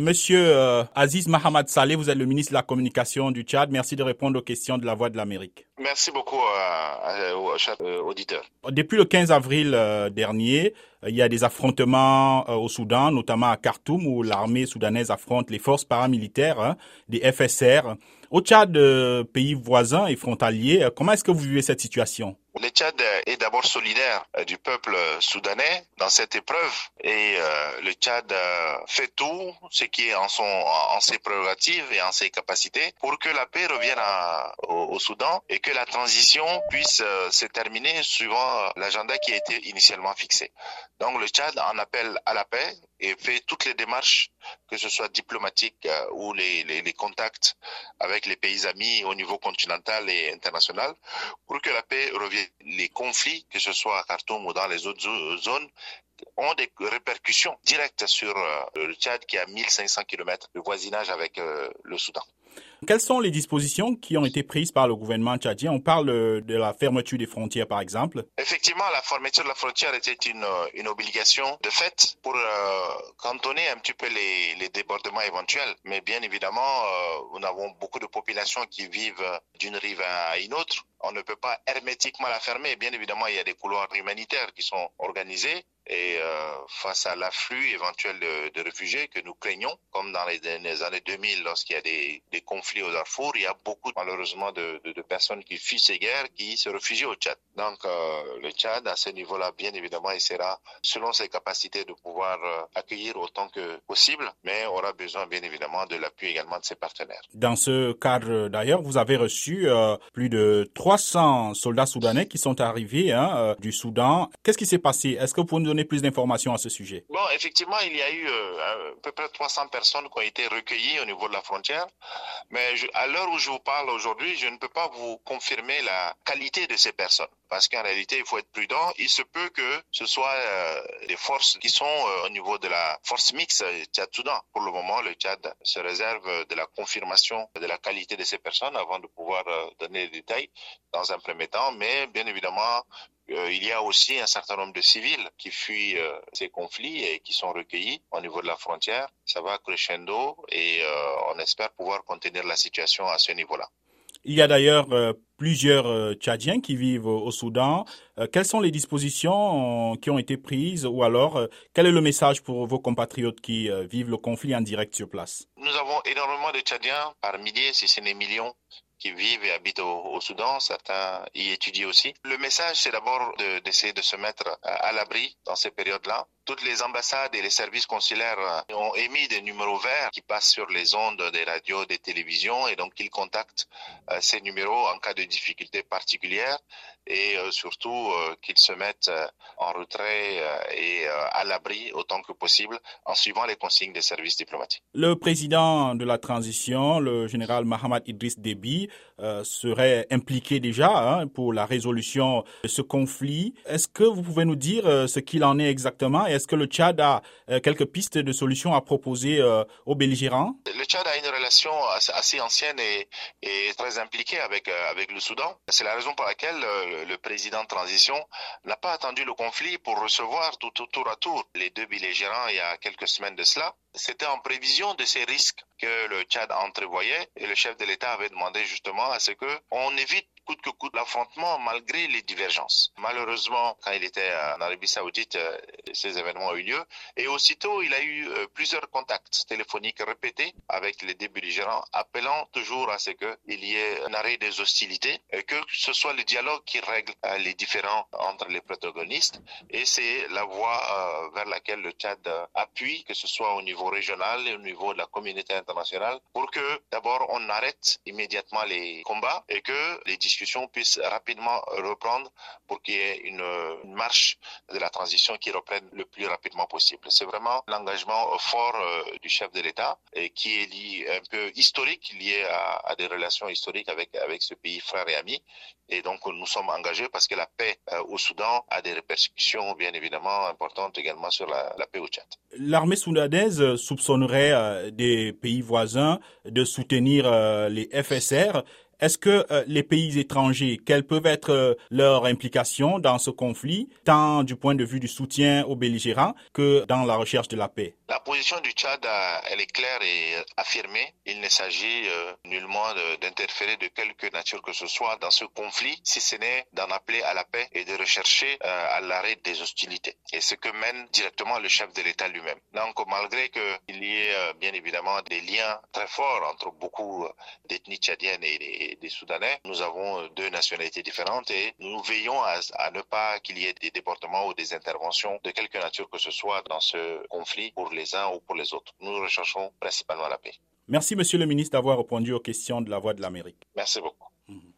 Monsieur euh, Aziz Mahamad Saleh, vous êtes le ministre de la Communication du Tchad. Merci de répondre aux questions de la Voix de l'Amérique. Merci beaucoup euh, aux euh, auditeurs. Depuis le 15 avril dernier, il y a des affrontements au Soudan, notamment à Khartoum, où l'armée soudanaise affronte les forces paramilitaires hein, des FSR. Au Tchad, pays voisin et frontalier, comment est-ce que vous vivez cette situation? Le Tchad est d'abord solidaire euh, du peuple soudanais dans cette épreuve et euh, le Tchad euh, fait tout ce qui est en, son, en ses prérogatives et en ses capacités pour que la paix revienne au, Soudan et que la transition puisse se terminer suivant l'agenda qui a été initialement fixé. Donc le Tchad en appelle à la paix et fait toutes les démarches, que ce soit diplomatiques ou les, les, les contacts avec les pays amis au niveau continental et international, pour que la paix revienne les conflits, que ce soit à Khartoum ou dans les autres zones, ont des répercussions directes sur euh, le Tchad qui a 1500 km de voisinage avec euh, le Soudan. Quelles sont les dispositions qui ont été prises par le gouvernement tchadien? On parle de la fermeture des frontières, par exemple. Effectivement, la fermeture de la frontière était une, une obligation de fait pour euh, cantonner un petit peu les, débordements éventuels. Mais bien évidemment, euh, nous avons beaucoup de populations qui vivent d'une rive à une autre. On ne peut pas hermétiquement la fermer. Bien évidemment, il y a des couloirs humanitaires qui sont organisés et euh, face à l'afflux éventuel de, réfugiés que nous craignons, comme dans les, années 2000 lorsqu'il y a des, conflits au Darfour, il y a beaucoup malheureusement de, personnes qui fuient ces guerres, qui se réfugient au Tchad. Donc euh, le Tchad, à ce niveau-là, bien évidemment, essaiera, selon ses capacités, de pouvoir euh, accueillir autant que possible, mais aura besoin, bien évidemment, de l'appui également de ses partenaires. Dans ce cadre, d'ailleurs, vous avez reçu plus de 300 soldats soudanais qui sont arrivés hein, du Soudan. Qu'est-ce qui s'est passé? Est-ce que vous pouvez nous plus d'informations à ce sujet Bon, effectivement, il y a eu à peu près 300 personnes qui ont été recueillies au niveau de la frontière. Mais à l'heure où je vous parle aujourd'hui, je ne peux pas vous confirmer la qualité de ces personnes. Parce qu'en réalité, il faut être prudent. Il se peut que ce soit euh, des forces qui sont euh, au niveau de la force mixte Tchad-Soudan. Pour le moment, le Tchad se réserve de la confirmation de la qualité de ces personnes avant de pouvoir euh, donner des détails dans un premier temps. Mais bien évidemment, euh, il y a aussi un certain nombre de civils qui fuient euh, ces conflits et qui sont recueillis au niveau de la frontière. Ça va crescendo et euh, on espère pouvoir contenir la situation à ce niveau-là. Il y a d'ailleurs plusieurs Tchadiens qui vivent au Soudan. quelles sont les dispositions qui ont été prises ou alors quel est le message pour vos compatriotes qui vivent le conflit en direct sur place? Nous avons énormément de Tchadiens, par milliers, si ce n'est millions, qui vivent et habitent au, Soudan, certains y étudient aussi. Le message, c'est d'abord d'essayer de, se mettre à, l'abri dans ces périodes-là. Toutes les ambassades et les services consulaires ont émis des numéros verts qui passent sur les ondes des radios, des télévisions, et donc ils contactent euh, ces numéros en cas de difficultés particulières et euh, surtout euh, qu'ils se mettent en retrait et à l'abri autant que possible en suivant les consignes des services diplomatiques. Le président de la transition, le général Mohamed Idriss Déby, euh, serait impliqué déjà hein, pour la résolution de ce conflit. Est-ce que vous pouvez nous dire euh, ce qu'il en est exactement? Est-ce que le Tchad a euh, quelques pistes de solutions à proposer aux belligérants? Le Tchad a une relation assez, ancienne et, très impliquée avec, avec le Soudan. C'est la raison pour laquelle le, président de transition n'a pas attendu le conflit pour recevoir tout, tout, tour à tour les deux belligérants il y a quelques semaines de cela. C'était en prévision de ces risques que le Tchad entrevoyait et le chef de l'État avait demandé justement à ce que on évite coûte que coûte l'affrontement malgré les divergences. Malheureusement, quand il était en Arabie Saoudite, euh, ces événements ont eu lieu et aussitôt il a eu euh, plusieurs contacts téléphoniques répétés avec les deux belligérants, appelant toujours à ce qu'il y ait un arrêt des hostilités et que ce soit le dialogue qui règle euh, les différends entre les protagonistes et c'est la voie vers laquelle le Tchad appuie, que ce soit au niveau régional et au niveau de la communauté internationale, pour que d'abord on arrête immédiatement les combats et que les discussions discussion puisse rapidement reprendre pour qu'il y ait une, marche de la transition qui reprenne le plus rapidement possible. C'est vraiment l'engagement fort euh, du chef de l'État qui est lié, un peu historique, lié à, des relations historiques avec, avec ce pays frère et ami. Et donc, nous sommes engagés parce que la paix euh, au Soudan a des répercussions, bien évidemment, importantes également sur la, la paix au Tchad. L'armée soudanaise soupçonnerait euh, des pays voisins de soutenir les FSR. Est-ce que euh, les pays étrangers, quelles peuvent être euh, leurs implications dans ce conflit, tant du point de vue du soutien aux belligérants que dans la recherche de la paix? La position du Tchad, elle est claire et affirmée. Il ne s'agit nullement d'interférer de quelque nature que ce soit dans ce conflit, si ce n'est d'en appeler à la paix et de rechercher à l'arrêt des hostilités. Et ce que mène directement le chef de l'État lui-même. Donc, malgré qu'il y ait bien évidemment des liens très forts entre beaucoup d'ethnies tchadiennes et des, Soudanais. Nous avons euh, deux nationalités différentes et nous veillons à, à ne pas qu'il y ait des déportements ou des interventions de quelque nature que ce soit dans ce conflit pour les uns ou pour les autres. Nous recherchons principalement la paix. Merci, Monsieur le ministre, d'avoir répondu aux questions de la Voix de l'Amérique. Merci beaucoup.